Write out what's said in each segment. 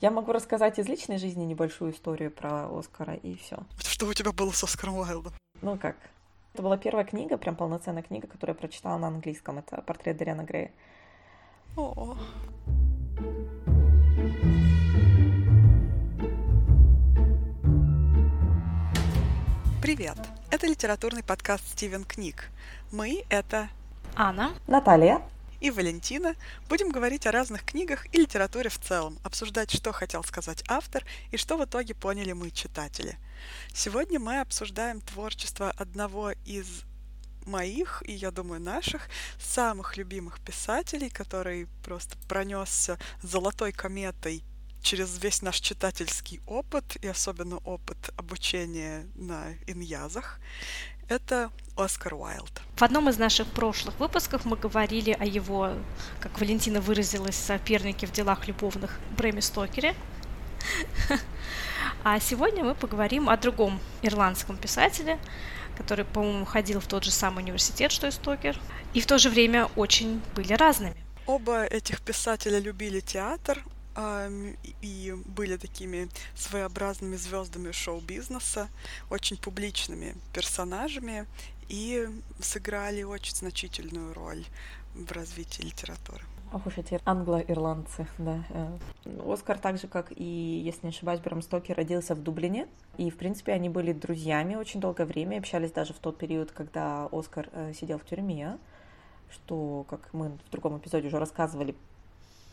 Я могу рассказать из личной жизни небольшую историю про Оскара и все. Что у тебя было с Оскаром Уайлдом? Ну как? Это была первая книга, прям полноценная книга, которую я прочитала на английском. Это портрет Дариана Грея. О. Привет! Это литературный подкаст «Стивен Книг». Мы — это Анна, Наталья и Валентина будем говорить о разных книгах и литературе в целом, обсуждать, что хотел сказать автор и что в итоге поняли мы, читатели. Сегодня мы обсуждаем творчество одного из моих и, я думаю, наших самых любимых писателей, который просто пронесся золотой кометой через весь наш читательский опыт и особенно опыт обучения на иньязах. Это Оскар Уайлд. В одном из наших прошлых выпусков мы говорили о его, как Валентина выразилась, сопернике в делах любовных Брэме Стокере. А сегодня мы поговорим о другом ирландском писателе, который, по-моему, ходил в тот же самый университет, что и Стокер, и в то же время очень были разными. Оба этих писателя любили театр, и были такими своеобразными звездами шоу-бизнеса, очень публичными персонажами и сыграли очень значительную роль в развитии литературы. Ох уж эти англо-ирландцы, да. Э. Оскар, так же, как и, если не ошибаюсь, Брэм Стокер родился в Дублине. И, в принципе, они были друзьями очень долгое время, общались даже в тот период, когда Оскар э, сидел в тюрьме, что, как мы в другом эпизоде уже рассказывали,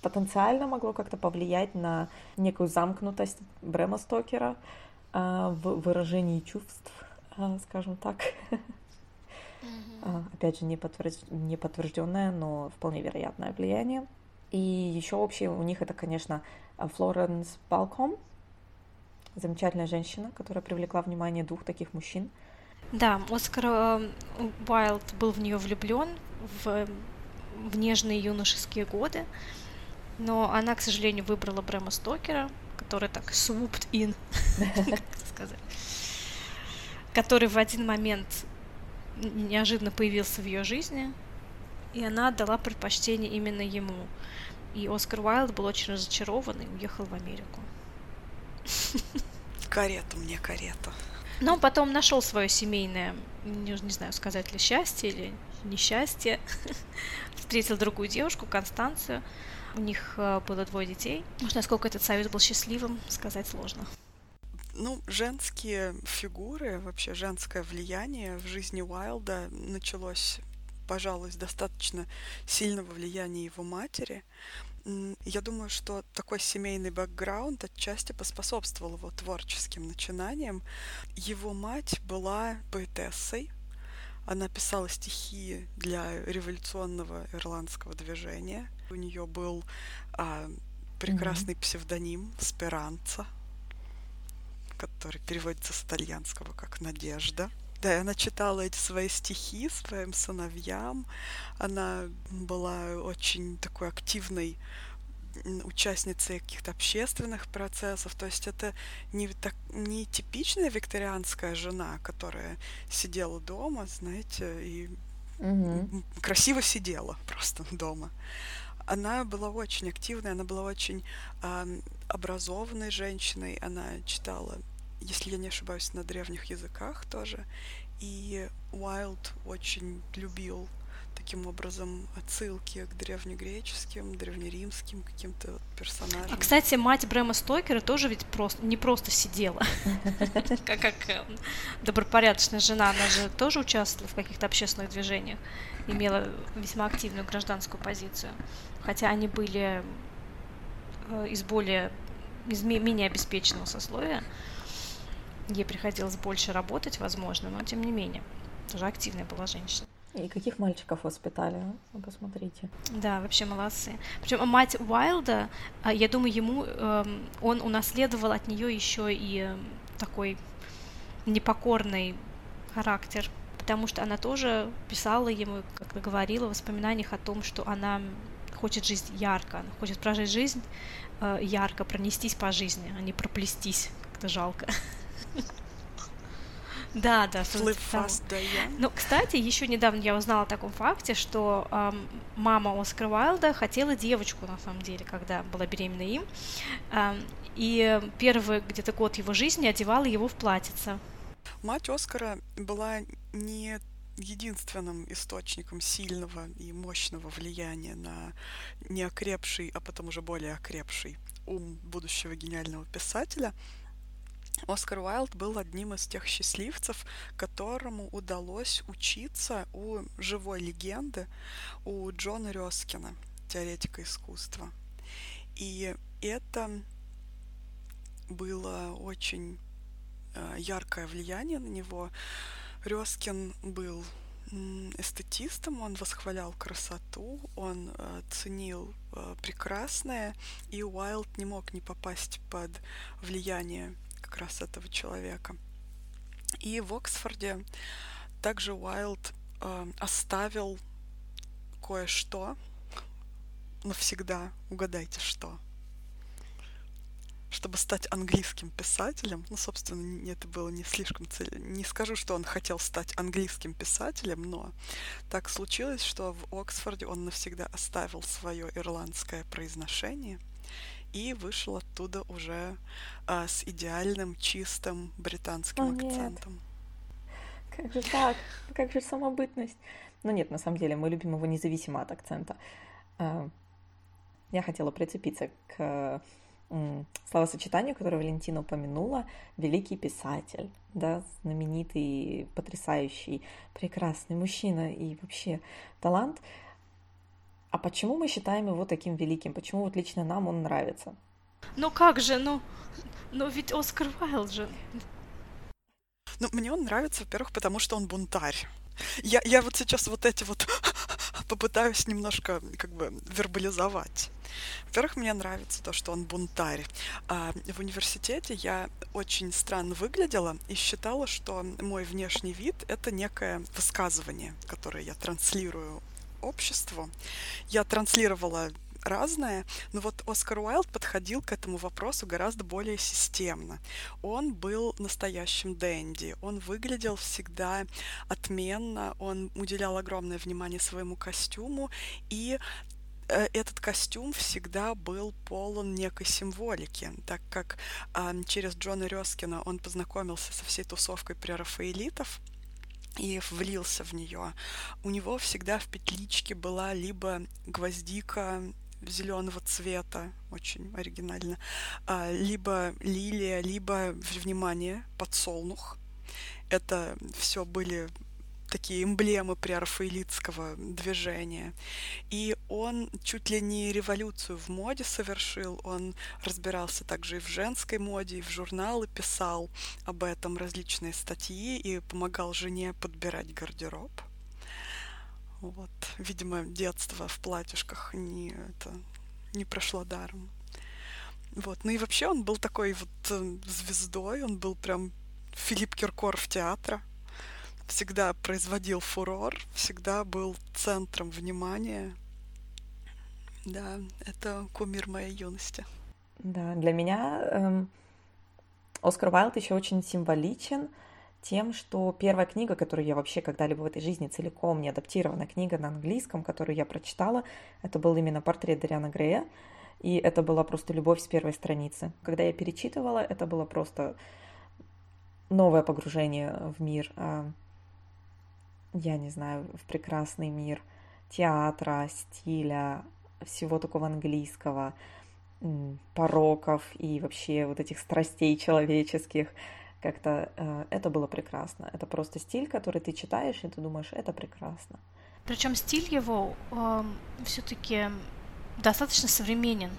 потенциально могло как-то повлиять на некую замкнутость Брэма Стокера э, в выражении чувств, э, скажем так. Mm-hmm. Опять же, не, подтвержд... не подтвержденное, но вполне вероятное влияние. И еще общее у них это, конечно, Флоренс Балком, замечательная женщина, которая привлекла внимание двух таких мужчин. Да, Оскар Уайлд был в нее влюблен в, в нежные юношеские годы, но она, к сожалению, выбрала Брэма Стокера, который так swooped in, сказать, который в один момент неожиданно появился в ее жизни, и она отдала предпочтение именно ему. И Оскар Уайлд был очень разочарован и уехал в Америку. Карету мне, карету. Но потом нашел свое семейное, не, не знаю, сказать ли счастье или несчастье. Встретил другую девушку, Констанцию. У них э, было двое детей. Может, насколько этот союз был счастливым, сказать сложно. Ну, женские фигуры, вообще женское влияние в жизни Уайлда началось, пожалуй, достаточно сильного влияния его матери. Я думаю, что такой семейный бэкграунд отчасти поспособствовал его творческим начинаниям. Его мать была поэтессой, она писала стихи для революционного ирландского движения. У нее был а, прекрасный mm-hmm. псевдоним Сперанца, который переводится с итальянского как «надежда». Да, и она читала эти свои стихи своим сыновьям. Она была очень такой активной участницей каких-то общественных процессов. То есть это не, так, не типичная викторианская жена, которая сидела дома, знаете, и угу. красиво сидела просто дома. Она была очень активной, она была очень э, образованной женщиной. Она читала, если я не ошибаюсь, на древних языках тоже. И Уайлд очень любил таким образом отсылки к древнегреческим, древнеримским каким-то персонажам. А, кстати, мать Брэма Стокера тоже ведь просто, не просто сидела, как, э, добропорядочная жена, она же тоже участвовала в каких-то общественных движениях, имела весьма активную гражданскую позицию, хотя они были э, из более, из менее обеспеченного сословия, ей приходилось больше работать, возможно, но тем не менее, тоже активная была женщина. И каких мальчиков воспитали, посмотрите. Да, вообще молодцы. Причем мать Уайлда, а, я думаю, ему эм, он унаследовал от нее еще и эм, такой непокорный характер, потому что она тоже писала ему, как говорила, в воспоминаниях о том, что она хочет жить ярко, она хочет прожить жизнь э, ярко, пронестись по жизни, а не проплестись, как-то жалко. Да, да, Live Fast Die Ну, кстати, еще недавно я узнала о таком факте, что эм, мама Оскара Уайлда хотела девочку, на самом деле, когда была беременна им. Эм, и первый где-то год его жизни одевала его в платьице. Мать Оскара была не единственным источником сильного и мощного влияния на неокрепший, а потом уже более окрепший ум будущего гениального писателя, Оскар Уайлд был одним из тех счастливцев, которому удалось учиться у живой легенды, у Джона Рёскина, теоретика искусства. И это было очень э, яркое влияние на него. Рёскин был эстетистом, он восхвалял красоту, он э, ценил э, прекрасное, и Уайлд не мог не попасть под влияние как раз этого человека. И в Оксфорде также Уайлд э, оставил кое-что навсегда. Угадайте, что чтобы стать английским писателем, ну, собственно, это было не слишком цель. Не скажу, что он хотел стать английским писателем, но так случилось, что в Оксфорде он навсегда оставил свое ирландское произношение и вышел оттуда уже а, с идеальным, чистым британским О, акцентом. Нет. Как же так? Как же самобытность? Ну нет, на самом деле, мы любим его независимо от акцента. А, я хотела прицепиться к словосочетанию, которое Валентина упомянула, великий писатель, да, знаменитый, потрясающий, прекрасный мужчина и вообще талант. А почему мы считаем его таким великим? Почему вот лично нам он нравится? Ну как же, ну, ну ведь Оскар Уайлд же. Ну, мне он нравится, во-первых, потому что он бунтарь. Я, я вот сейчас вот эти вот попытаюсь немножко как бы вербализовать. Во-первых, мне нравится то, что он бунтарь. А в университете я очень странно выглядела и считала, что мой внешний вид — это некое высказывание, которое я транслирую обществу. Я транслировала разное, но вот Оскар Уайлд подходил к этому вопросу гораздо более системно. Он был настоящим дэнди, он выглядел всегда отменно, он уделял огромное внимание своему костюму, и э, этот костюм всегда был полон некой символики, так как э, через Джона Рёскина он познакомился со всей тусовкой прерафаэлитов, и влился в нее. У него всегда в петличке была либо гвоздика зеленого цвета, очень оригинально, а, либо лилия, либо, внимание, подсолнух. Это все были такие эмблемы прерафаэлитского движения. И он чуть ли не революцию в моде совершил. Он разбирался также и в женской моде, и в журналы писал об этом различные статьи и помогал жене подбирать гардероб. Вот, видимо, детство в платьишках не, это, не прошло даром. Вот, ну и вообще он был такой вот э, звездой, он был прям Филипп Киркоров театра, всегда производил фурор, всегда был центром внимания. Да, это кумир моей юности. Да, для меня эм, Оскар Уайлд еще очень символичен, тем, что первая книга, которую я вообще когда-либо в этой жизни целиком не адаптирована, книга на английском, которую я прочитала, это был именно портрет Дариана Грея, и это была просто любовь с первой страницы. Когда я перечитывала, это было просто новое погружение в мир, а, я не знаю, в прекрасный мир театра, стиля, всего такого английского, пороков и вообще вот этих страстей человеческих – как-то э, это было прекрасно. Это просто стиль, который ты читаешь, и ты думаешь, это прекрасно. Причем стиль его э, все-таки достаточно современен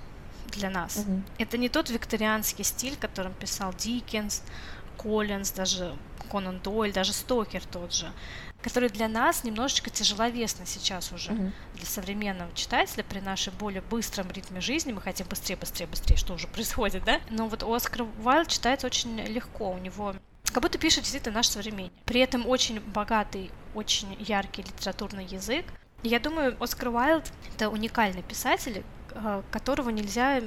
для нас. Угу. Это не тот викторианский стиль, которым писал Диккенс, Коллинз, даже Конан Дойль, даже Стокер тот же который для нас немножечко тяжеловесный сейчас уже. Mm-hmm. Для современного читателя при нашей более быстром ритме жизни мы хотим быстрее, быстрее, быстрее, что уже происходит, да? Но вот Оскар Уайлд читается очень легко, у него как будто пишет действительно наш современник. При этом очень богатый, очень яркий литературный язык. я думаю, Оскар Уайлд — это уникальный писатель, э, которого нельзя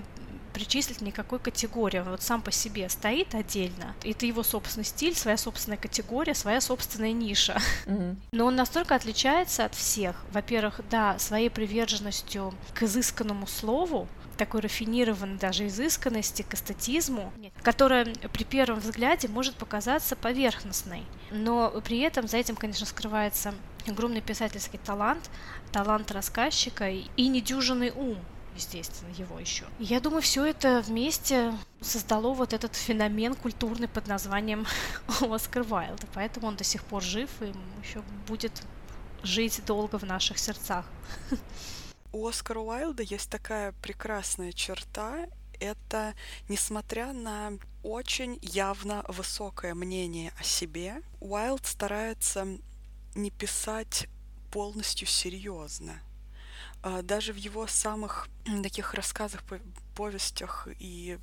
причислить никакой категории. Он вот сам по себе стоит отдельно. Это его собственный стиль, своя собственная категория, своя собственная ниша. Mm-hmm. Но он настолько отличается от всех. Во-первых, да, своей приверженностью к изысканному слову, такой рафинированной даже изысканности, к эстетизму, которая при первом взгляде может показаться поверхностной. Но при этом за этим, конечно, скрывается огромный писательский талант, талант рассказчика и недюжинный ум, естественно, его еще. Я думаю, все это вместе создало вот этот феномен культурный под названием Оскар Вайлд. Поэтому он до сих пор жив и еще будет жить долго в наших сердцах. У Оскара Уайлда есть такая прекрасная черта. Это, несмотря на очень явно высокое мнение о себе, Уайлд старается не писать полностью серьезно. А, даже в его самых таких рассказах, повестях и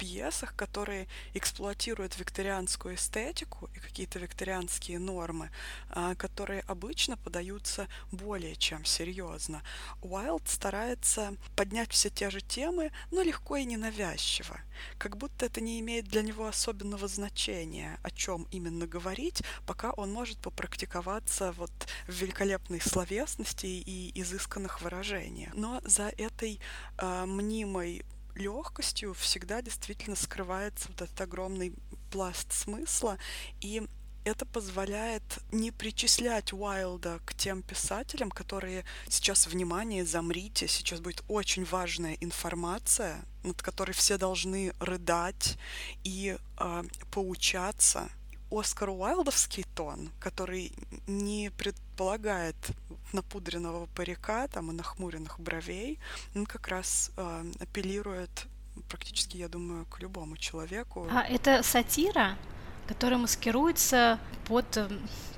пьесах, которые эксплуатируют викторианскую эстетику и какие-то викторианские нормы, а, которые обычно подаются более чем серьезно. Уайлд старается поднять все те же темы, но легко и ненавязчиво, как будто это не имеет для него особенного значения, о чем именно говорить, пока он может попрактиковаться вот в великолепной словесности и изысканных выражениях. Но за этой э, мнимой легкостью всегда действительно скрывается вот этот огромный пласт смысла, и это позволяет не причислять Уайлда к тем писателям, которые сейчас, внимание, замрите, сейчас будет очень важная информация, над которой все должны рыдать и э, поучаться. Оскар Уайлдовский тон, который не предполагает напудренного парика там, и нахмуренных бровей, он как раз э, апеллирует практически, я думаю, к любому человеку. А это сатира, которая маскируется под э,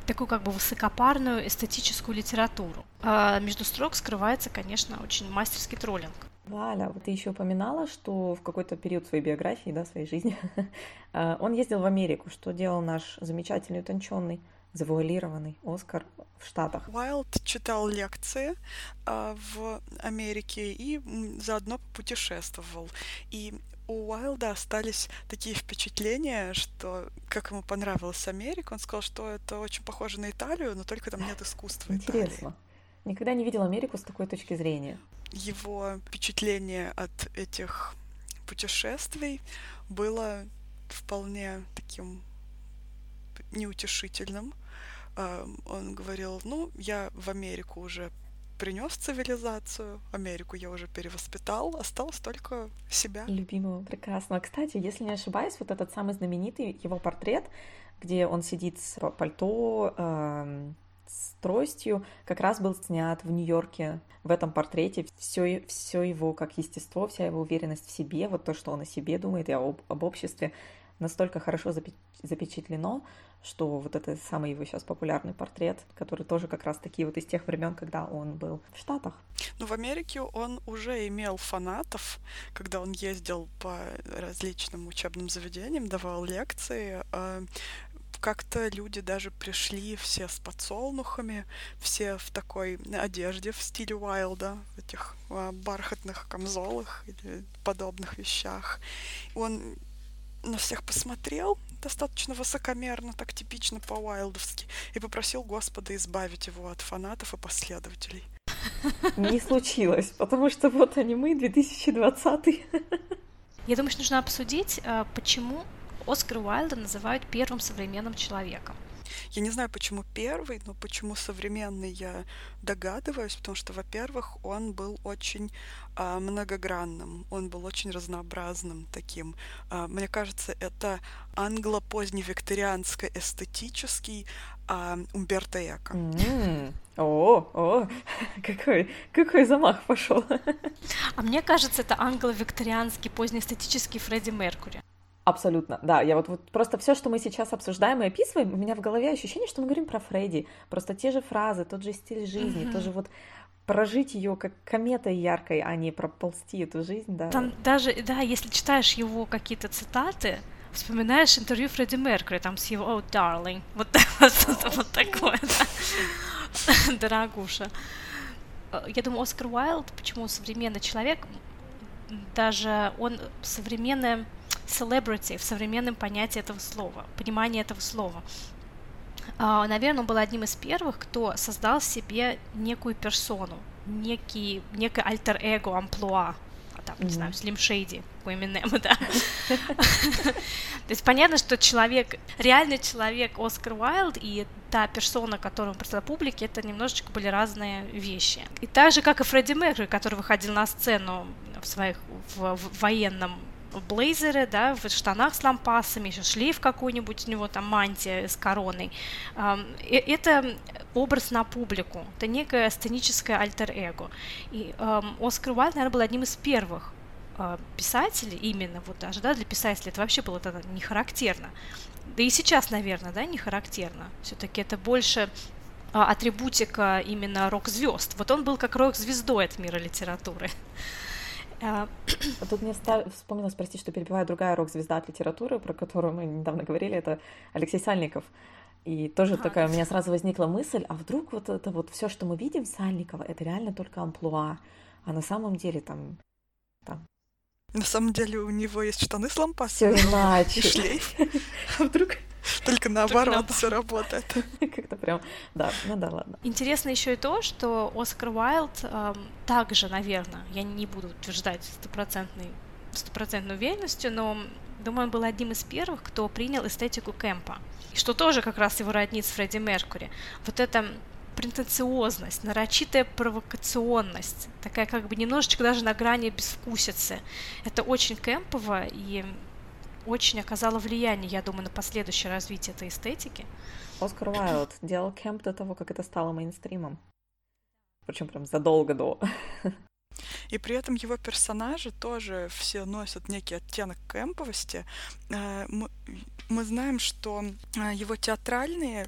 такую как бы высокопарную эстетическую литературу. А между строк скрывается, конечно, очень мастерский троллинг. Валя, вот ты еще упоминала, что в какой-то период своей биографии, да, своей жизни, э, он ездил в Америку. Что делал наш замечательный, утонченный, завуалированный Оскар в Штатах? Уайлд читал лекции э, в Америке и заодно путешествовал. И у Уайлда остались такие впечатления, что как ему понравилась Америка, он сказал, что это очень похоже на Италию, но только там нет искусства Интересно. Италии. Никогда не видел Америку с такой точки зрения его впечатление от этих путешествий было вполне таким неутешительным. Он говорил, ну, я в Америку уже принес цивилизацию, Америку я уже перевоспитал, осталось только себя. Любимого, прекрасно. Кстати, если не ошибаюсь, вот этот самый знаменитый его портрет, где он сидит с пальто, эм, с тростью как раз был снят в Нью-Йорке. В этом портрете все, все его как естество, вся его уверенность в себе, вот то, что он о себе думает и об, об обществе, настолько хорошо запечатлено, что вот это самый его сейчас популярный портрет, который тоже как раз таки вот из тех времен, когда он был в Штатах. Ну, в Америке он уже имел фанатов, когда он ездил по различным учебным заведениям, давал лекции. А, как-то люди даже пришли все с подсолнухами, все в такой одежде в стиле Уайлда, в этих а, бархатных камзолах или подобных вещах. Он на всех посмотрел достаточно высокомерно, так типично по-уайлдовски, и попросил Господа избавить его от фанатов и последователей. Не случилось, потому что вот они мы, 2020. Я думаю, что нужно обсудить, а, почему Оскара Уайлда называют первым современным человеком. Я не знаю, почему первый, но почему современный я догадываюсь, потому что, во-первых, он был очень а, многогранным, он был очень разнообразным таким. А, мне кажется, это англо-поздневикторианско-эстетический а, Умберто Эко. Mm. О, о, какой, какой замах пошел. А мне кажется, это англо-викторианский позднеэстетический Фредди Меркури. Абсолютно, да. Я вот, вот просто все, что мы сейчас обсуждаем и описываем, у меня в голове ощущение, что мы говорим про Фредди. Просто те же фразы, тот же стиль жизни, mm-hmm. тоже вот прожить ее как кометой яркой, а не проползти эту жизнь, да. Там даже, да, если читаешь его какие-то цитаты, вспоминаешь интервью Фредди Меркьюри, там с его «Oh, darling», вот, вот, вот такое, да. дорогуша. Я думаю, Оскар Уайлд, почему современный человек, даже он современное celebrity в современном понятии этого слова, понимании этого слова. А, наверное, он был одним из первых, кто создал себе некую персону, некий, некое альтер-эго, амплуа, там, mm-hmm. не знаю, Slim Shady у Эминема, да. То есть понятно, что человек, реальный человек Оскар Уайлд и та персона, которую он представлял публике, это немножечко были разные вещи. И так же, как и Фредди Меркьюри, который выходил на сцену в своих в, в военном блейзеры, да, в штанах с лампасами, еще шлейф какой-нибудь у него, там мантия с короной. Это образ на публику, это некое сценическое альтер-эго. И Оскар Уайлд, наверное, был одним из первых а, писателей, именно вот даже, да, для писателя это вообще было тогда не характерно. Да и сейчас, наверное, да, не характерно. Все-таки это больше а, атрибутика именно рок-звезд. Вот он был как рок-звездой от мира литературы. А тут мне вспомнилось, прости, что перебиваю, другая рок-звезда от литературы, про которую мы недавно говорили, это Алексей Сальников. И тоже ага. такая у меня сразу возникла мысль, а вдруг вот это вот все, что мы видим Сальникова, это реально только амплуа, а на самом деле там, там на самом деле у него есть штаны с лампасами. И шлейф. А вдруг только наоборот все работает. Как-то прям, да, ну да, ладно. Интересно еще и то, что Оскар Уайлд э, также, наверное, я не буду утверждать стопроцентной стопроцентной уверенностью, но думаю, он был одним из первых, кто принял эстетику кемпа. И что тоже как раз его роднит с Фредди Меркури. Вот это претенциозность, нарочитая провокационность, такая как бы немножечко даже на грани безвкусицы. Это очень кемпово и очень оказало влияние, я думаю, на последующее развитие этой эстетики. Оскар Уайлд делал кемп до того, как это стало мейнстримом. Причем прям задолго до. И при этом его персонажи тоже все носят некий оттенок кемповости. Э, мы знаем, что э, его театральные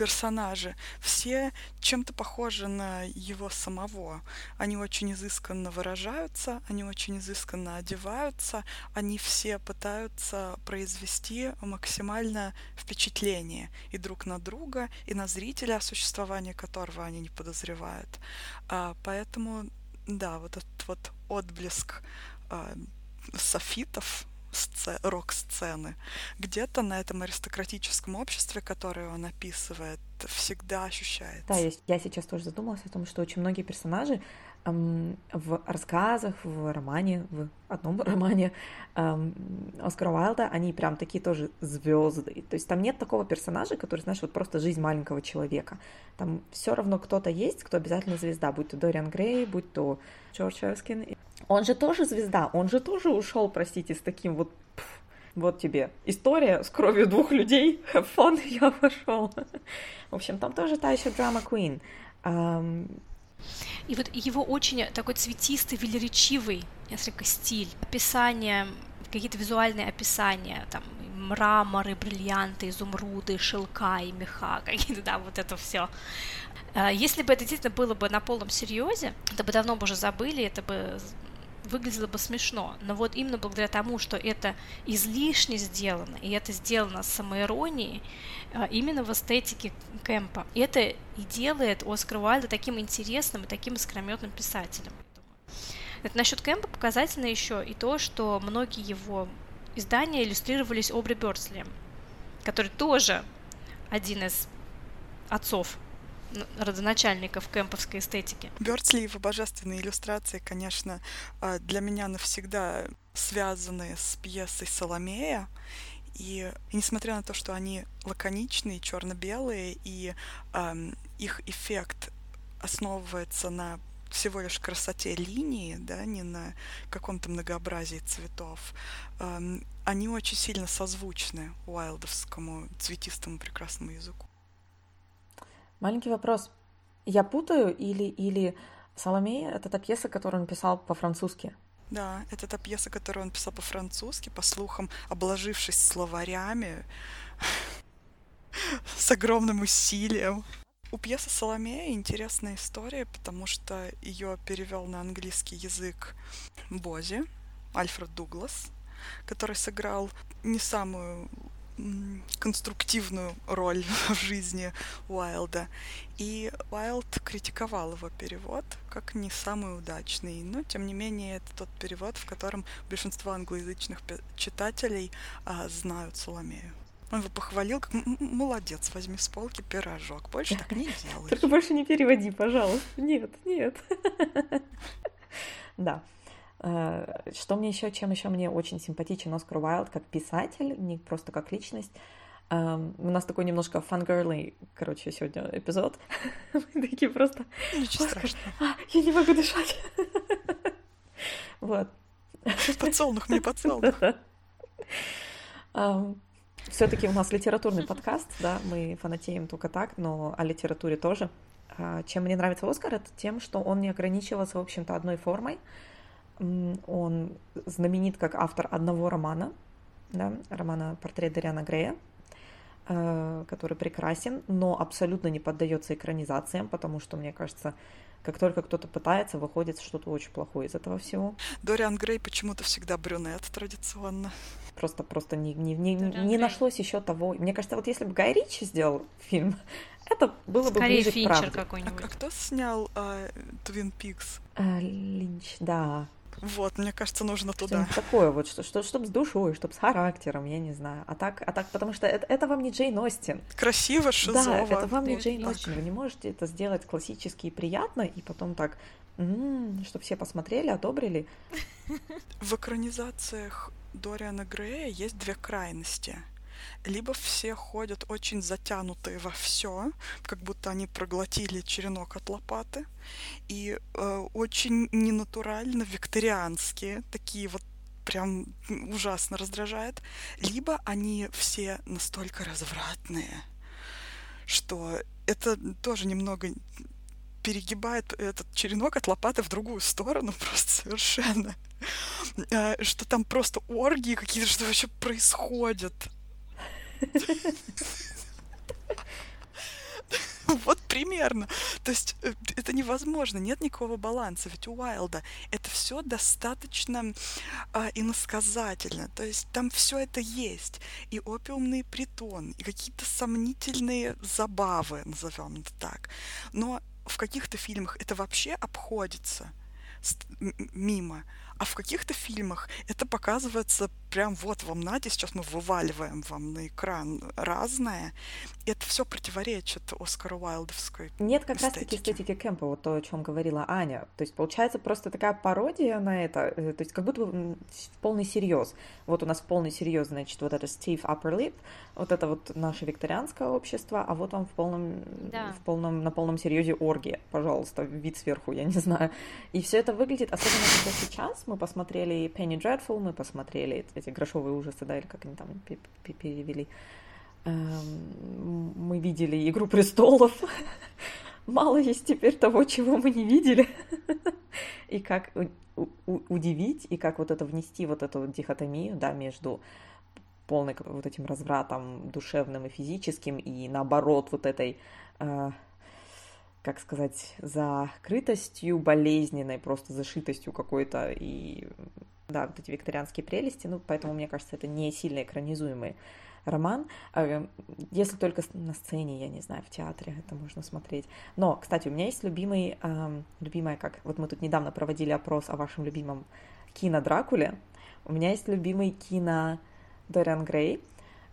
персонажи, все чем-то похожи на его самого. Они очень изысканно выражаются, они очень изысканно одеваются, они все пытаются произвести максимальное впечатление и друг на друга, и на зрителя, о существовании которого они не подозревают. А, поэтому, да, вот этот вот отблеск а, софитов рок-сцены. Где-то на этом аристократическом обществе, которое он описывает, всегда ощущается. Да, я, я сейчас тоже задумалась о том, что очень многие персонажи в рассказах, в романе, в одном романе Оскара Уайлда, они прям такие тоже звезды. То есть там нет такого персонажа, который, знаешь, вот просто жизнь маленького человека. Там все равно кто-то есть, кто обязательно звезда, будь то Дориан Грей, будь то Джордж Эрскин. Он же тоже звезда, он же тоже ушел, простите, с таким вот вот тебе история с кровью двух людей, fun, я пошел. В общем, там тоже та еще драма Queen. И вот его очень такой цветистый, велеречивый несколько стиль, описание, какие-то визуальные описания, там мраморы, бриллианты, изумруды, шелка и меха, какие-то, да, вот это все. А, если бы это действительно было бы на полном серьезе, это бы давно бы уже забыли, это бы выглядело бы смешно. Но вот именно благодаря тому, что это излишне сделано, и это сделано с самоиронией, а, именно в эстетике Кэмпа, это и делает Оскар Уайлда таким интересным и таким искрометным писателем. Это насчет Кэмпа показательно еще и то, что многие его издания иллюстрировались Обри Бёрдслем, который тоже один из отцов родоначальников кемповской эстетики. Бёрдсли и его божественные иллюстрации, конечно, а, для меня навсегда связаны с пьесой «Соломея». И, и несмотря на то, что они лаконичные, черно-белые, и эм, их эффект основывается на всего лишь красоте линии, да, не на каком-то многообразии цветов, эм, они очень сильно созвучны уайлдовскому цветистому прекрасному языку. Маленький вопрос. Я путаю или, или Соломея — это та пьеса, которую он писал по-французски? Да, это та пьеса, которую он писал по-французски, по слухам, обложившись словарями, с огромным усилием. У пьесы «Соломея» интересная история, потому что ее перевел на английский язык Бози, Альфред Дуглас, который сыграл не самую конструктивную роль в жизни Уайлда. И Уайлд критиковал его перевод как не самый удачный. Но, тем не менее, это тот перевод, в котором большинство англоязычных читателей а, знают Соломею. Он его похвалил, как молодец, возьми с полки пирожок. Больше так не делай. Только больше не переводи, пожалуйста. Нет, нет. Да. Э, что мне еще, чем еще мне очень симпатичен Оскар Уайлд как писатель, не просто как личность. Um, у нас такой немножко фангерлый, короче, сегодня эпизод. Мы такие просто... Ничего страшного. А, я не могу дышать. вот. Подсолнух мне подсолнух. um, все-таки у нас литературный подкаст, да, мы фанатеем только так, но о литературе тоже. Uh, чем мне нравится Оскар, это тем, что он не ограничивался, в общем-то, одной формой. Он знаменит как автор одного романа, да, романа «Портрет Дариана Грея», Э, который прекрасен, но абсолютно не поддается экранизациям, потому что, мне кажется, как только кто-то пытается, выходит что-то очень плохое из этого всего. Дориан Грей почему-то всегда брюнет традиционно. Просто, просто не, не, не, не нашлось еще того. Мне кажется, вот если бы Гай Ричи сделал фильм, это было Скорее бы ближе Финчер к правде. какой-нибудь. А, а кто снял Твин uh, Пикс? Uh, Линч, да. Вот, мне кажется, нужно туда. Такое вот, что, что, чтобы с душой, чтобы с характером, я не знаю. А так, а так потому что это, это вам не Джейн Остин. Красиво, шизово. Да, это вам не Джейн Остин. Вы не можете это сделать классически и приятно, и потом так, м-м, чтобы все посмотрели, одобрили. В экранизациях Дориана Грея есть две крайности — либо все ходят очень затянутые во все, как будто они проглотили черенок от лопаты, и э, очень ненатурально викторианские, такие вот прям ужасно раздражает, либо они все настолько развратные, что это тоже немного перегибает этот черенок от лопаты в другую сторону просто совершенно. Э, что там просто оргии какие-то, что вообще происходит. Вот примерно. То есть э, это невозможно, нет никакого баланса. Ведь у Уайлда это все достаточно а, иносказательно. То есть там все это есть. И опиумный притон, и какие-то сомнительные забавы, назовем это так. Но в каких-то фильмах это вообще обходится мимо. А в каких-то фильмах это показывается прям вот вам, Надя, сейчас мы вываливаем вам на экран разное. И это все противоречит Оскару Уайлдовской Нет как раз-таки эстетики Кэмпа, вот то, о чем говорила Аня. То есть получается просто такая пародия на это, э, то есть как будто бы в полный серьез. Вот у нас в полный серьез, значит, вот это Steve Upper Lip, вот это вот наше викторианское общество, а вот вам в полном, да. в полном, на полном серьезе оргия, пожалуйста, вид сверху, я не знаю. И все это выглядит, особенно когда сейчас мы посмотрели Penny Dreadful, мы посмотрели эти грошовые ужасы, да, или как они там перевели. Эм, мы видели Игру престолов. Мало есть теперь того, чего мы не видели. И как удивить, и как вот это внести вот эту дихотомию, да, между полным вот этим развратом душевным и физическим, и наоборот вот этой э, как сказать, закрытостью болезненной, просто зашитостью какой-то и да, вот эти викторианские прелести, ну, поэтому, мне кажется, это не сильно экранизуемый роман, а, если только на сцене, я не знаю, в театре это можно смотреть. Но, кстати, у меня есть любимый, любимая, как, вот мы тут недавно проводили опрос о вашем любимом кино Дракуле, у меня есть любимый кино Дориан Грей,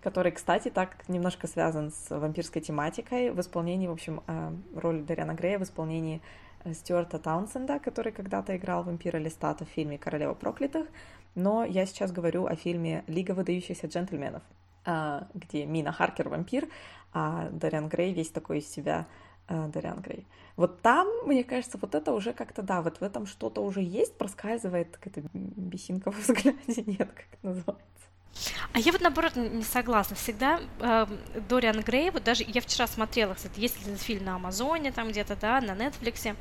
который, кстати, так немножко связан с вампирской тематикой в исполнении, в общем, э, роль Дариана Грея в исполнении э, Стюарта Таунсенда, который когда-то играл вампира Листата в фильме «Королева проклятых», но я сейчас говорю о фильме «Лига выдающихся джентльменов», э, где Мина Харкер вампир, а Дариан Грей весь такой из себя Дариан Грей. Вот там, мне кажется, вот это уже как-то, да, вот в этом что-то уже есть, проскальзывает какая-то бесинка в взгляде, нет, как это называется. А я вот наоборот не согласна. Всегда э, Дориан Грей, вот даже я вчера смотрела, кстати, есть ли этот фильм на Амазоне, там где-то, да, на Нетфликсе,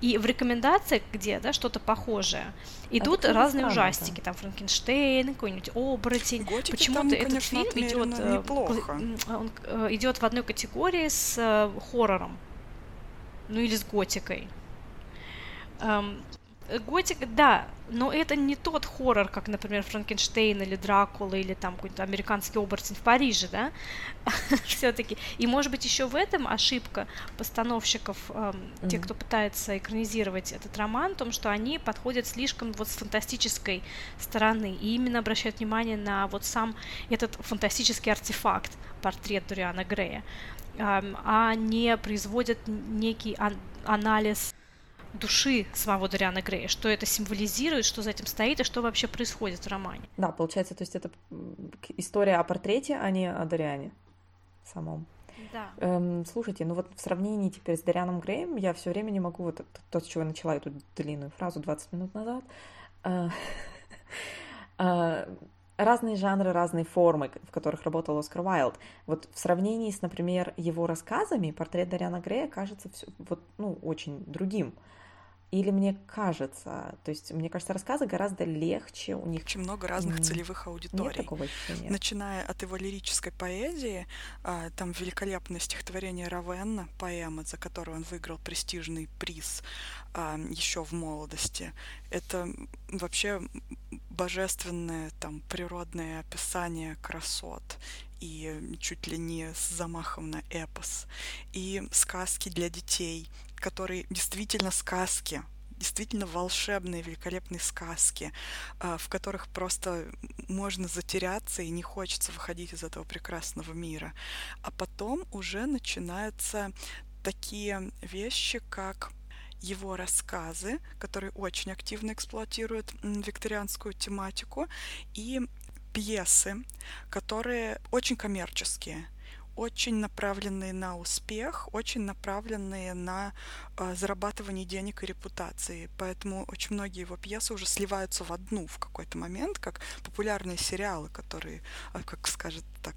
и в рекомендациях, где, да, что-то похожее, идут а разные ужастики, там Франкенштейн, какой-нибудь оборотень. Почему-то этот конечно, фильм идет, э, неплохо. он э, идет в одной категории с э, хоррором, ну или с готикой. Эм, готика, да, но это не тот хоррор, как, например, Франкенштейн или Дракула или там какой-то американский оборотень в Париже, да, все-таки. И, может быть, еще в этом ошибка постановщиков, mm-hmm. тех, кто пытается экранизировать этот роман, в том, что они подходят слишком вот с фантастической стороны и именно обращают внимание на вот сам этот фантастический артефакт, портрет Дуриана Грея, эм, а не производят некий ан- анализ души самого Дориана Грея, что это символизирует, что за этим стоит и что вообще происходит в романе. Да, получается, то есть это история о портрете, а не о Дориане самом. Да. Эм, слушайте, ну вот в сравнении теперь с Дорианом Греем я все время не могу, вот то, с чего я начала эту длинную фразу 20 минут назад, э, э, разные жанры, разные формы, в которых работал Оскар Уайлд. Вот в сравнении с, например, его рассказами, портрет Дариана Грея кажется все, вот, ну, очень другим. Или мне кажется, то есть мне кажется, рассказы гораздо легче, у них очень много разных целевых аудиторий. Нет такого ощущения. Начиная от его лирической поэзии, а, там великолепное стихотворение Равенна, поэма, за которую он выиграл престижный приз а, еще в молодости. Это вообще божественное там природное описание красот и чуть ли не с замахом на эпос. И сказки для детей, которые действительно сказки, действительно волшебные, великолепные сказки, а, в которых просто можно затеряться и не хочется выходить из этого прекрасного мира. А потом уже начинаются такие вещи, как его рассказы, которые очень активно эксплуатируют викторианскую тематику, и пьесы, которые очень коммерческие очень направленные на успех, очень направленные на э, зарабатывание денег и репутации. Поэтому очень многие его пьесы уже сливаются в одну в какой-то момент, как популярные сериалы, которые, э, как скажет так,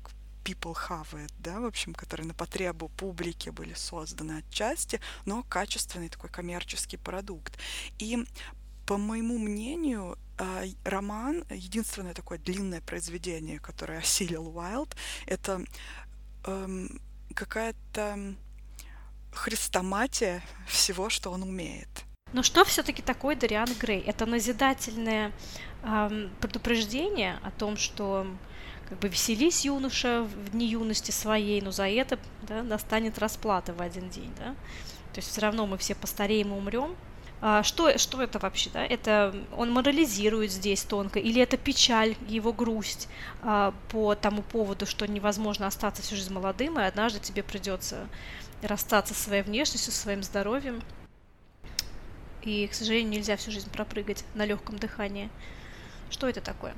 people have it, да, в общем, которые на потребу публики были созданы отчасти, но качественный такой коммерческий продукт. И по моему мнению, роман, единственное такое длинное произведение, которое осилил Уайлд, это эм, какая-то хрестоматия всего, что он умеет. Но что все-таки такое Дариан Грей? Это назидательное эм, предупреждение о том, что как бы веселись юноша в дни юности своей, но за это да, настанет расплата в один день, да. То есть все равно мы все постареем и умрем, а, что, что это вообще, да? Это он морализирует здесь тонко, или это печаль, его грусть а, по тому поводу, что невозможно остаться всю жизнь молодым, и однажды тебе придется расстаться со своей внешностью, со своим здоровьем. И, к сожалению, нельзя всю жизнь пропрыгать на легком дыхании. Что это такое?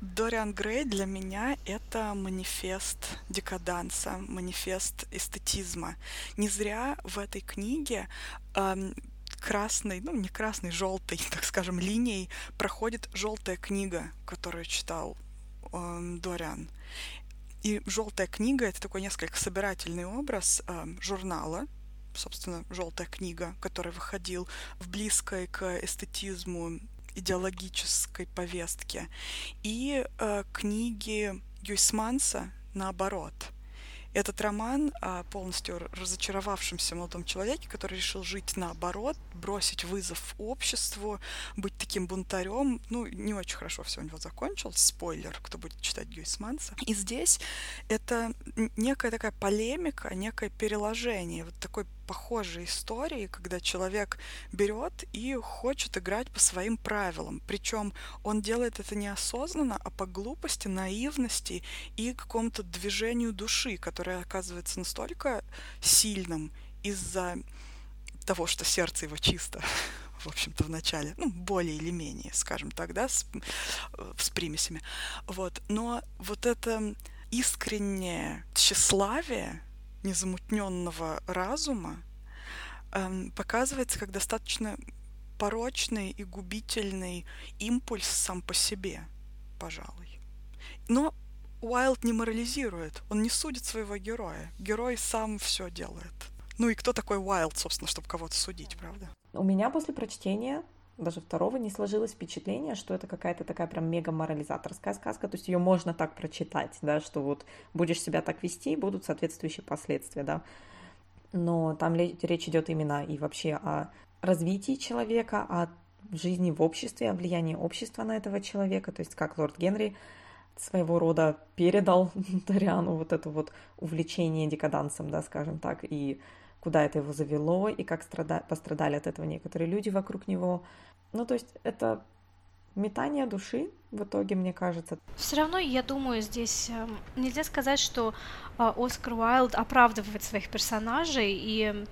Дориан Грей для меня это манифест декаданса, манифест эстетизма. Не зря в этой книге эм, красной, ну не красной, желтой, так скажем, линией проходит желтая книга, которую читал э, Дориан. И желтая книга это такой несколько собирательный образ э, журнала, собственно, желтая книга, который выходил в близкой к эстетизму идеологической повестке, и э, книги Юйсманса наоборот – этот роман о полностью разочаровавшемся молодом человеке, который решил жить наоборот, бросить вызов обществу, быть таким бунтарем. Ну, не очень хорошо все у него закончилось. Спойлер, кто будет читать Гюйсманса. И здесь это некая такая полемика, некое переложение вот такой похожей истории, когда человек берет и хочет играть по своим правилам. Причем он делает это неосознанно, а по глупости, наивности и какому-то движению души, которое оказывается настолько сильным из-за того, что сердце его чисто, в общем-то, в начале, ну, более или менее, скажем так, да, с, с примесями. Вот. Но вот это искреннее тщеславие, незамутненного разума эм, показывается как достаточно порочный и губительный импульс сам по себе, пожалуй. Но Уайлд не морализирует, он не судит своего героя. Герой сам все делает. Ну и кто такой Уайлд, собственно, чтобы кого-то судить, правда? У меня после прочтения даже второго не сложилось впечатление, что это какая-то такая прям мега морализаторская сказка, то есть ее можно так прочитать, да, что вот будешь себя так вести, будут соответствующие последствия, да. Но там речь идет именно и вообще о развитии человека, о жизни в обществе, о влиянии общества на этого человека, то есть как лорд Генри своего рода передал Ториану вот это вот увлечение декадансом, да, скажем так, и куда это его завело, и как страда... пострадали от этого некоторые люди вокруг него. Ну, то есть это метание души в итоге, мне кажется. Все равно, я думаю, здесь э, нельзя сказать, что э, Оскар Уайлд оправдывает своих персонажей и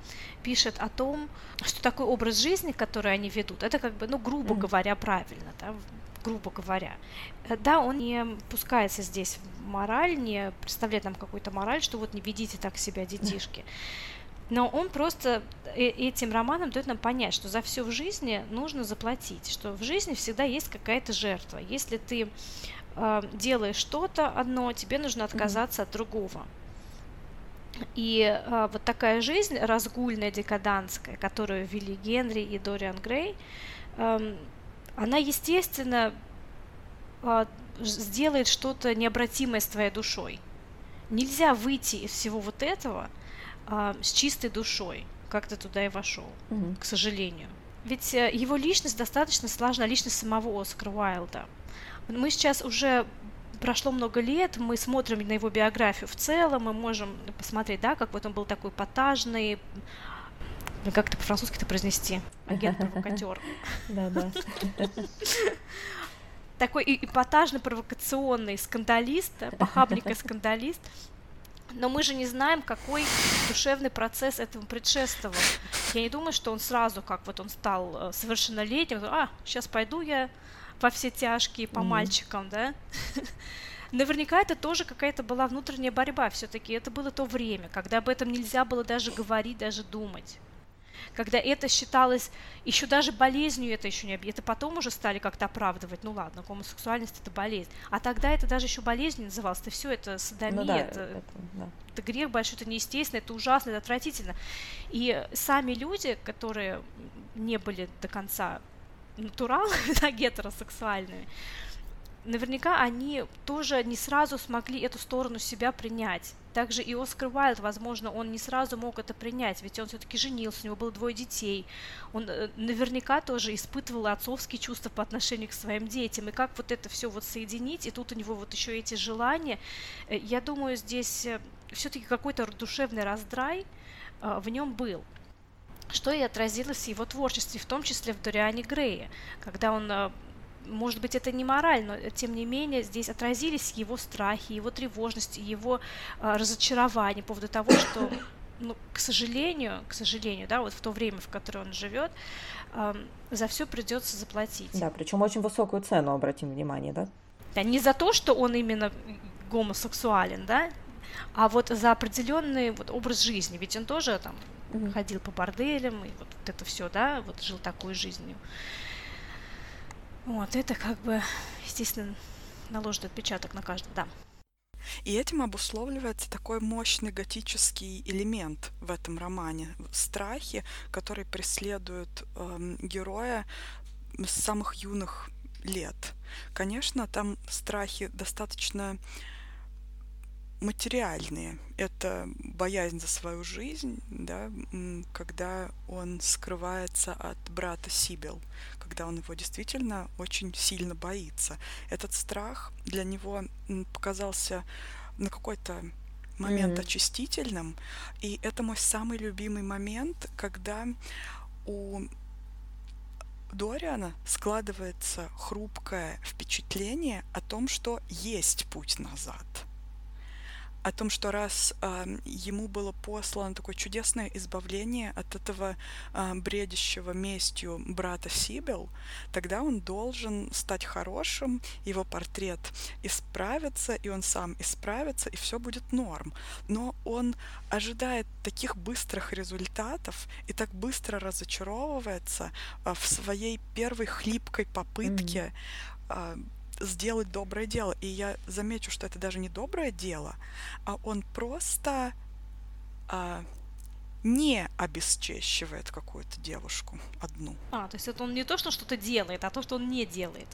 пишет о том, что такой образ жизни, который они ведут, это как бы, ну, грубо mm. говоря, правильно, да, грубо говоря. Э, да, он не пускается здесь в мораль, не представляет нам какую-то мораль, что вот не ведите так себя, детишки. Но он просто э, этим романом дает нам понять, что за все в жизни нужно заплатить, что в жизни всегда есть какая-то жертва. Если ты э, делаешь что-то одно, тебе нужно отказаться mm-hmm. от другого. И э, вот такая жизнь разгульная, декаданская, которую вели Генри и Дориан Грей, э, она, естественно, э, сделает что-то необратимое с твоей душой. Нельзя выйти из всего вот этого – а, с чистой душой, как ты туда и вошел, mm-hmm. к сожалению. Ведь э, его личность достаточно сложна, личность самого Оскара Уайлда. Мы сейчас уже прошло много лет, мы смотрим на его биографию в целом, мы можем посмотреть, да, как вот он был такой потажный, ну, как это по-французски-то произнести? Агент-провокатер. Да-да. Такой эпатажный, провокационный скандалист, похабник и скандалист. Но мы же не знаем, какой душевный процесс этому предшествовал. Я не думаю, что он сразу, как вот он стал э, совершеннолетним, а, сейчас пойду я во все тяжкие по mm-hmm. мальчикам, да? Наверняка это тоже какая-то была внутренняя борьба. Все-таки это было то время, когда об этом нельзя было даже говорить, даже думать когда это считалось еще даже болезнью, это еще не это потом уже стали как-то оправдывать, ну ладно, гомосексуальность это болезнь, а тогда это даже еще болезнь называлось, это все это садомия, ну, да, это, это, да. это грех большой, это неестественно, это ужасно, это отвратительно. И сами люди, которые не были до конца натуралами, да, гетеросексуальными, наверняка они тоже не сразу смогли эту сторону себя принять. Также и Оскар Уайлд, возможно, он не сразу мог это принять, ведь он все-таки женился, у него было двое детей. Он э, наверняка тоже испытывал отцовские чувства по отношению к своим детям. И как вот это все вот соединить, и тут у него вот еще эти желания. Э, я думаю, здесь э, все-таки какой-то душевный раздрай в нем был что и отразилось в его творчестве, в том числе в Дориане Грее, когда он может быть, это не мораль, но тем не менее здесь отразились его страхи, его тревожность, его э, разочарование по поводу того, что, ну, к сожалению, к сожалению, да, вот в то время, в которое он живет, э, за все придется заплатить. Да, причем очень высокую цену, обратим внимание, да? Да, не за то, что он именно гомосексуален, да, а вот за определенный вот образ жизни, ведь он тоже там mm-hmm. ходил по борделям и вот это все, да, вот жил такой жизнью. Вот, это как бы, естественно, наложит отпечаток на каждого, да. И этим обусловливается такой мощный готический элемент в этом романе. Страхи, которые преследуют э, героя с самых юных лет. Конечно, там страхи достаточно материальные. Это боязнь за свою жизнь, да, когда он скрывается от брата Сибил, когда он его действительно очень сильно боится. Этот страх для него показался на какой-то момент mm-hmm. очистительным, и это мой самый любимый момент, когда у Дориана складывается хрупкое впечатление о том, что есть путь назад – о том, что раз э, ему было послано такое чудесное избавление от этого э, бредящего местью брата Сибил, тогда он должен стать хорошим, его портрет исправится, и он сам исправится, и все будет норм. Но он ожидает таких быстрых результатов и так быстро разочаровывается э, в своей первой хлипкой попытке mm-hmm сделать доброе дело. И я замечу, что это даже не доброе дело, а он просто а, не обесчещивает какую-то девушку одну. А, то есть это он не то, что что-то делает, а то, что он не делает.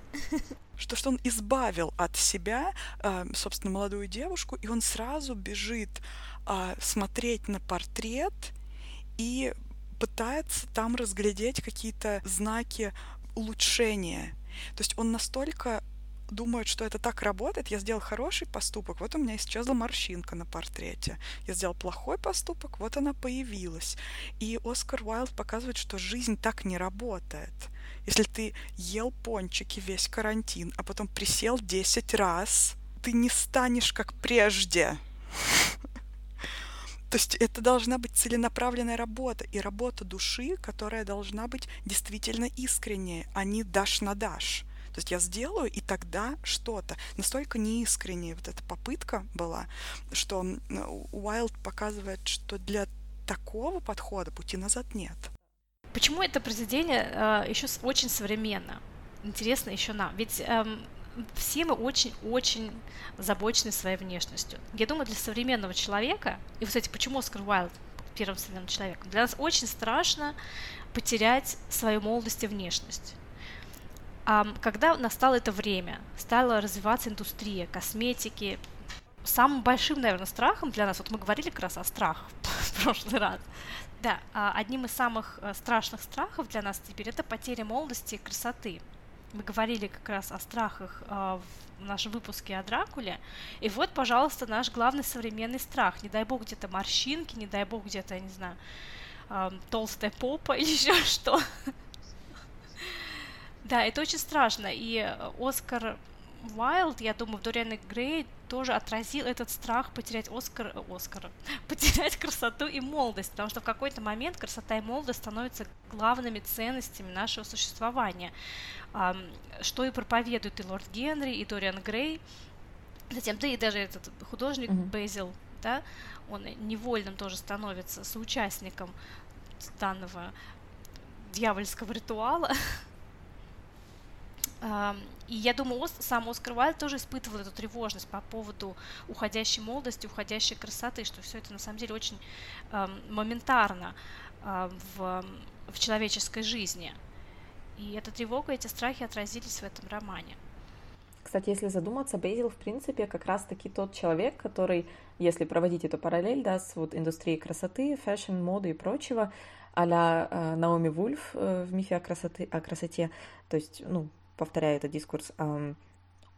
Что, что он избавил от себя, э, собственно, молодую девушку, и он сразу бежит э, смотреть на портрет и пытается там разглядеть какие-то знаки улучшение. То есть он настолько думают, что это так работает. Я сделал хороший поступок, вот у меня исчезла морщинка на портрете. Я сделал плохой поступок, вот она появилась. И Оскар Уайлд показывает, что жизнь так не работает. Если ты ел пончики весь карантин, а потом присел 10 раз, ты не станешь как прежде. То есть это должна быть целенаправленная работа и работа души, которая должна быть действительно искренняя, а не дашь на дашь. То есть я сделаю, и тогда что-то. Настолько неискренняя вот эта попытка была, что Уайлд показывает, что для такого подхода пути назад нет. Почему это произведение э, еще очень современно? Интересно еще нам. Ведь эм, все мы очень-очень озабочены своей внешностью. Я думаю, для современного человека, и, кстати, почему Оскар Уайлд первым современным человеком, для нас очень страшно потерять свою молодость и внешность. Когда настало это время, стала развиваться индустрия косметики, самым большим, наверное, страхом для нас, вот мы говорили как раз о страхах в прошлый раз, да, а одним из самых э, страшных страхов для нас теперь это потеря молодости и красоты. Мы говорили как раз о страхах э, в нашем выпуске о Дракуле, и вот, пожалуйста, наш главный современный страх. Не дай бог где-то морщинки, не дай бог где-то, я не знаю, толстая попа или еще что. Да, это очень страшно. И э, Оскар Уайлд, я думаю, в Дориане Грей тоже отразил этот страх потерять Оскар, э, Оскара, потерять красоту и молодость, потому что в какой-то момент красота и молодость становятся главными ценностями нашего существования, что и проповедует и Лорд Генри, и Дориан Грей, затем, да и даже этот художник mm-hmm. Безил, да, он невольным тоже становится соучастником данного дьявольского ритуала, И я думаю, сам Оскар Уайлд тоже испытывал эту тревожность по поводу уходящей молодости, уходящей красоты, что все это на самом деле очень моментарно в, в человеческой жизни. И эта тревога, эти страхи отразились в этом романе. Кстати, если задуматься, Бейзил, в принципе, как раз-таки тот человек, который, если проводить эту параллель, да, с вот индустрией красоты, fashion, моды и прочего, а-ля э, Наоми Вульф э, в мифе о, красоты, о красоте, то есть, ну, повторяю этот дискурс,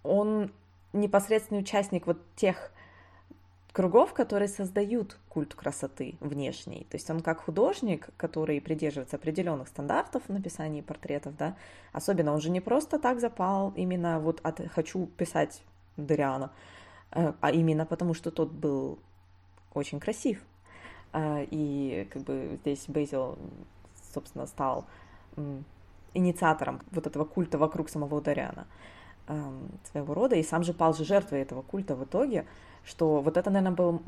он непосредственный участник вот тех кругов, которые создают культ красоты внешней. То есть он как художник, который придерживается определенных стандартов в написании портретов, да, особенно он же не просто так запал именно вот от «хочу писать Дориана», э, а именно потому, что тот был очень красив. Э, и как бы здесь Бейзил, собственно, стал инициатором вот этого культа вокруг самого Дариана эм, своего рода, и сам же пал же жертвой этого культа в итоге, что вот это, наверное, был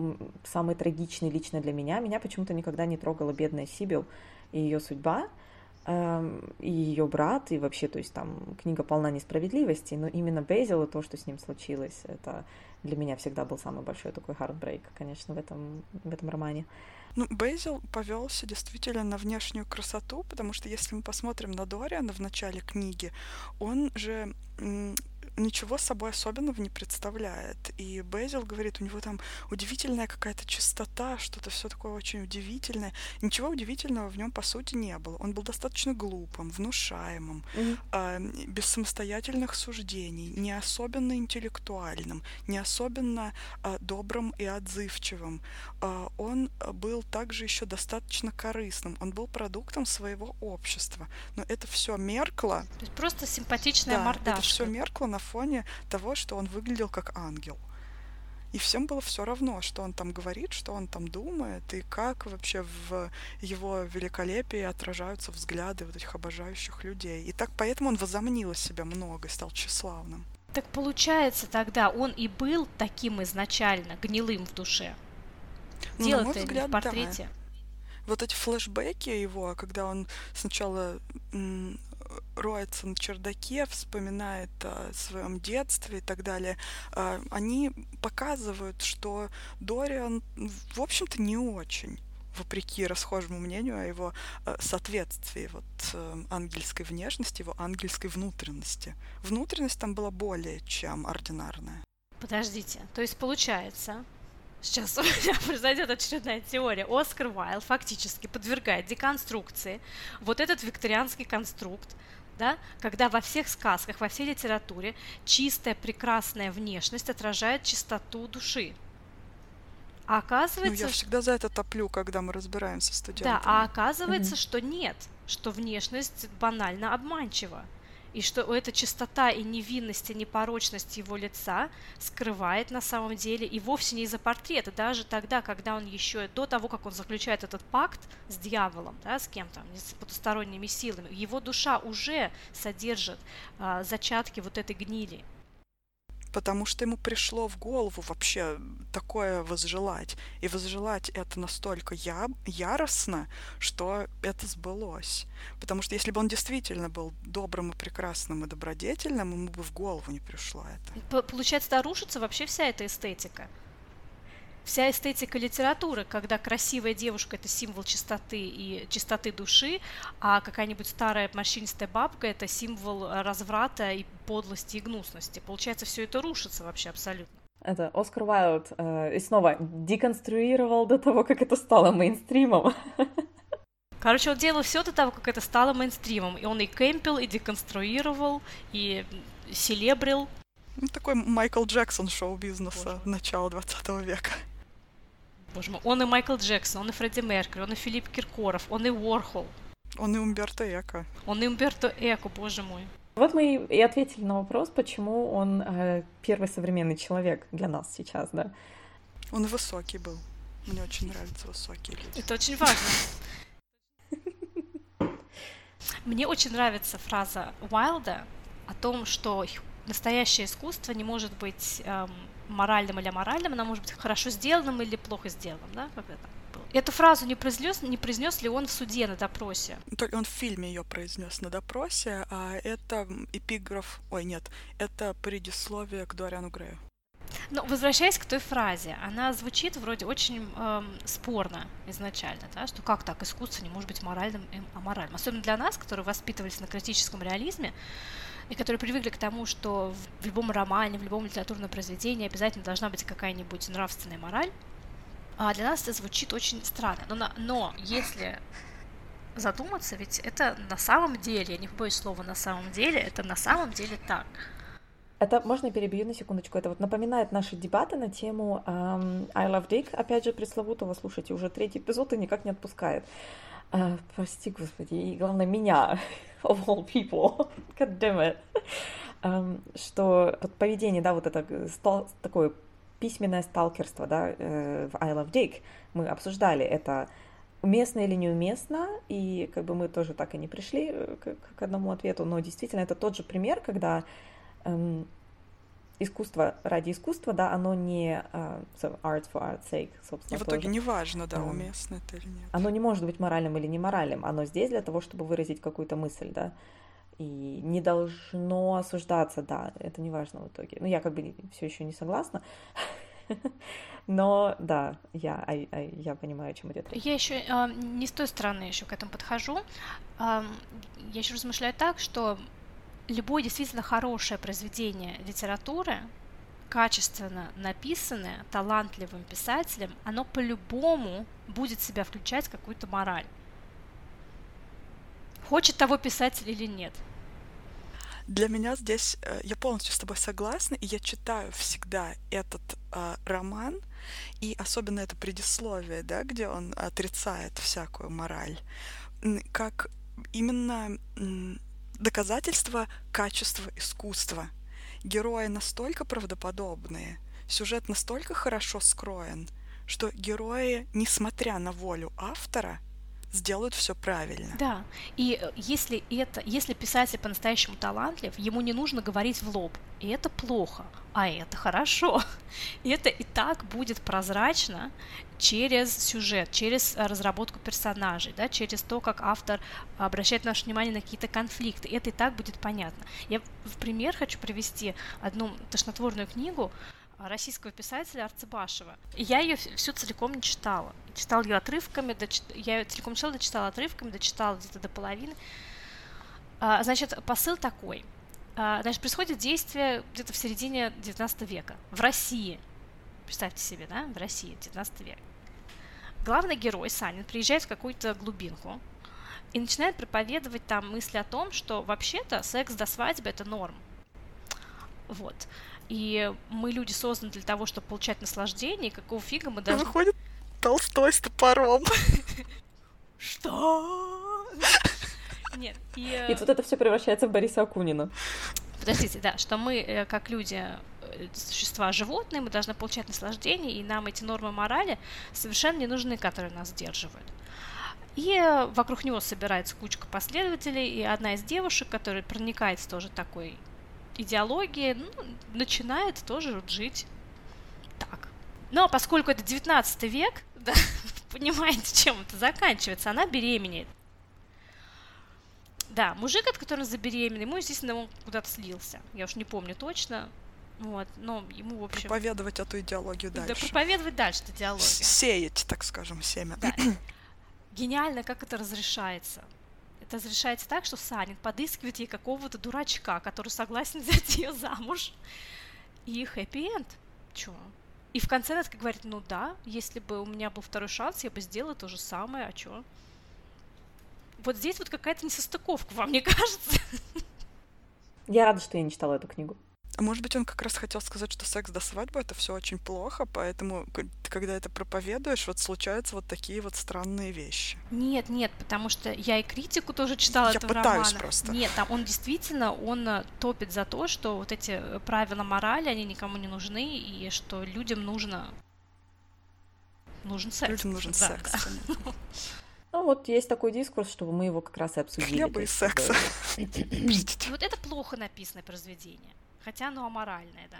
самый трагичный лично для меня. Меня почему-то никогда не трогала бедная Сибил и ее судьба, эм, и ее брат, и вообще, то есть там книга полна несправедливости, но именно Бейзил и то, что с ним случилось, это для меня всегда был самый большой такой хардбрейк, конечно, в этом, в этом романе. Ну, Бейзил повелся действительно на внешнюю красоту, потому что если мы посмотрим на Дориана в начале книги, он же ничего собой особенного не представляет. И Безил говорит, у него там удивительная какая-то чистота, что-то все такое очень удивительное. Ничего удивительного в нем по сути не было. Он был достаточно глупым, внушаемым, mm-hmm. э, без самостоятельных суждений, не особенно интеллектуальным, не особенно э, добрым и отзывчивым. Э, он был также еще достаточно корыстным. Он был продуктом своего общества. Но это все меркло. То есть просто симпатичная да, мордашка. Это все меркло на фоне того, что он выглядел как ангел. И всем было все равно, что он там говорит, что он там думает, и как вообще в его великолепии отражаются взгляды вот этих обожающих людей. И так поэтому он возомнил себя много и стал тщеславным. Так получается тогда он и был таким изначально гнилым в душе. Ну, Дело-то взгляд, в портрете. Да. Вот эти флешбеки его, когда он сначала роется на чердаке, вспоминает о своем детстве и так далее, а, они показывают, что Дориан, в общем-то, не очень вопреки расхожему мнению о его э, соответствии вот э, ангельской внешности, его ангельской внутренности. Внутренность там была более чем ординарная. Подождите, то есть получается, сейчас у меня произойдет очередная теория, Оскар Уайлд фактически подвергает деконструкции вот этот викторианский конструкт да, когда во всех сказках, во всей литературе чистая, прекрасная внешность отражает чистоту души. А оказывается... Ну, я всегда за это топлю, когда мы разбираемся с студентами. Да, а оказывается, mm-hmm. что нет, что внешность банально обманчива и что эта чистота и невинность, и непорочность его лица скрывает на самом деле и вовсе не из-за портрета, даже тогда, когда он еще до того, как он заключает этот пакт с дьяволом, да, с кем-то, с потусторонними силами, его душа уже содержит а, зачатки вот этой гнили потому что ему пришло в голову вообще такое возжелать. И возжелать это настолько я, яростно, что это сбылось. Потому что если бы он действительно был добрым и прекрасным и добродетельным, ему бы в голову не пришло это. Получается, рушится вообще вся эта эстетика вся эстетика литературы, когда красивая девушка это символ чистоты и чистоты души, а какая-нибудь старая морщинистая бабка это символ разврата и подлости и гнусности. Получается, все это рушится вообще абсолютно. Это Оскар Уайлд э, и снова деконструировал до того, как это стало мейнстримом. Короче, он делал все до того, как это стало мейнстримом. И он и кемпил, и деконструировал, и селебрил. Ну, такой Майкл Джексон шоу-бизнеса начала 20 века. Боже мой, он и Майкл Джексон, он и Фредди Меркьюри, он и Филипп Киркоров, он и Уорхол. Он и Умберто Эко. Он и Умберто Эко, боже мой. Вот мы и ответили на вопрос, почему он э, первый современный человек для нас сейчас, да. Он высокий был. Мне очень нравятся высокие люди. Это очень важно. Мне очень нравится фраза Уайлда о том, что настоящее искусство не может быть эм, моральным или аморальным, она может быть хорошо сделанным или плохо сделанным, да, как это было. Эту фразу не произнес, не произнес ли он в суде на допросе? Он в фильме ее произнес на допросе, а это эпиграф, ой, нет, это предисловие к Дориану Грею. Ну, возвращаясь к той фразе, она звучит вроде очень эм, спорно изначально, да, что как так искусство не может быть моральным и аморальным. Особенно для нас, которые воспитывались на критическом реализме, и которые привыкли к тому, что в любом романе, в любом литературном произведении обязательно должна быть какая-нибудь нравственная мораль, а для нас это звучит очень странно. Но, но если задуматься, ведь это на самом деле, я не побоюсь слова на самом деле, это на самом деле так. Это можно перебью на секундочку. Это вот напоминает наши дебаты на тему um, I Love Dick, опять же, пресловутого. Слушайте, уже третий эпизод и никак не отпускает. Uh, прости, господи, и главное, меня, of all people, god damn it, um, что вот поведение, да, вот это стал, такое письменное сталкерство, да, э, в I Love Dick, мы обсуждали это уместно или неуместно, и как бы мы тоже так и не пришли э, к, к одному ответу, но действительно это тот же пример, когда эм, искусство ради искусства, да, оно не uh, so art for art's sake, собственно. И в итоге тоже. не важно, да, um, уместно это или нет. Оно не может быть моральным или неморальным, оно здесь для того, чтобы выразить какую-то мысль, да, и не должно осуждаться, да, это не важно в итоге. Ну, я как бы все еще не согласна, но да, я, I, I, я понимаю, о чем идет речь. Я еще э, не с той стороны еще к этому подхожу. Э, я еще размышляю так, что любое действительно хорошее произведение литературы, качественно написанное, талантливым писателем, оно по-любому будет в себя включать какую-то мораль. Хочет того писатель или нет. Для меня здесь э, я полностью с тобой согласна, и я читаю всегда этот э, роман, и особенно это предисловие, да, где он отрицает всякую мораль, как именно доказательство качества искусства. Герои настолько правдоподобные, сюжет настолько хорошо скроен, что герои, несмотря на волю автора, сделают все правильно. Да, и э, если это, если писатель по-настоящему талантлив, ему не нужно говорить в лоб, и это плохо, а это хорошо. И это и так будет прозрачно через сюжет, через э, разработку персонажей, да, через то, как автор обращает наше внимание на какие-то конфликты. Это и так будет понятно. Я в пример хочу привести одну тошнотворную книгу, российского писателя Арцебашева. Я ее всю целиком не читала. Читала ее отрывками, дочит... я ее целиком читала, дочитала отрывками, дочитала где-то до половины. А, значит, посыл такой. А, значит, происходит действие где-то в середине 19 века в России. Представьте себе, да, в России, 19 век. Главный герой, Санин, приезжает в какую-то глубинку, и начинает проповедовать там мысли о том, что вообще-то секс до свадьбы это норм. Вот. И мы люди созданы для того, чтобы получать наслаждение, и какого фига мы должны... Выходит Толстой с топором. Что? Нет. И, э, и тут это все превращается в Бориса Акунина. Подождите, да, что мы, э, как люди, э, существа животные, мы должны получать наслаждение, и нам эти нормы морали совершенно не нужны, которые нас сдерживают. И вокруг него собирается кучка последователей, и одна из девушек, которая проникается тоже такой идеологией, ну, начинает тоже жить так. Но поскольку это 19 век, да, понимаете, чем это заканчивается, она беременеет. Да, мужик, от которого забеременел, ему, естественно, он куда-то слился. Я уж не помню точно. Вот, но ему, в общем... Проповедовать эту идеологию дальше. Да, проповедовать дальше эту идеологию. Сеять, так скажем, семя. Да. Гениально, как это разрешается. Это разрешается так, что Санин подыскивает ей какого-то дурачка, который согласен взять ее замуж. И хэппи-энд. Чё? И в конце она говорит, ну да, если бы у меня был второй шанс, я бы сделала то же самое, а чё? Вот здесь вот какая-то несостыковка, вам не кажется? Я рада, что я не читала эту книгу. А может быть, он как раз хотел сказать, что секс до свадьбы это все очень плохо, поэтому когда это проповедуешь, вот случаются вот такие вот странные вещи. Нет, нет, потому что я и критику тоже читала я этого пытаюсь романа. просто. Нет, там он действительно, он э, топит за то, что вот эти э, правила морали, они никому не нужны, и что людям нужно нужен секс. Людям нужен да, секс. Да. Ну вот есть такой дискурс, чтобы мы его как раз и обсудили. Хлеба и секса. Вот это плохо написанное произведение хотя оно аморальное, да?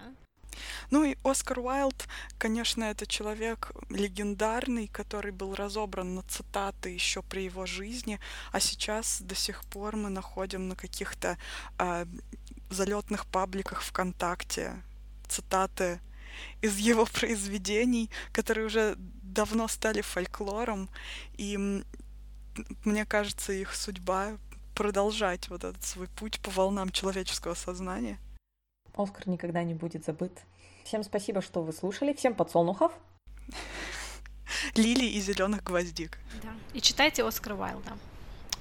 Ну и Оскар Уайлд, конечно, это человек легендарный, который был разобран на цитаты еще при его жизни, а сейчас до сих пор мы находим на каких-то э, залетных пабликах ВКонтакте цитаты из его произведений, которые уже давно стали фольклором, и мне кажется, их судьба продолжать вот этот свой путь по волнам человеческого сознания. Оскар никогда не будет забыт. Всем спасибо, что вы слушали. Всем подсолнухов. Лилии и зеленых гвоздик. Да. И читайте Оскара Уайлда.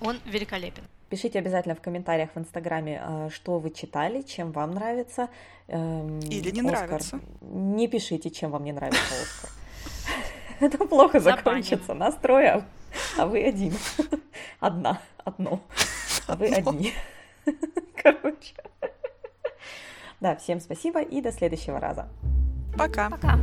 Он великолепен. Пишите обязательно в комментариях в Инстаграме, а, что вы читали, чем вам нравится. Эм, Или не Оскар. нравится. Не пишите, чем вам не нравится Оскар. Это плохо закончится. Настроя, а вы один. Одна, одно. А вы одни. Короче. Да, всем спасибо и до следующего раза. Пока. Пока.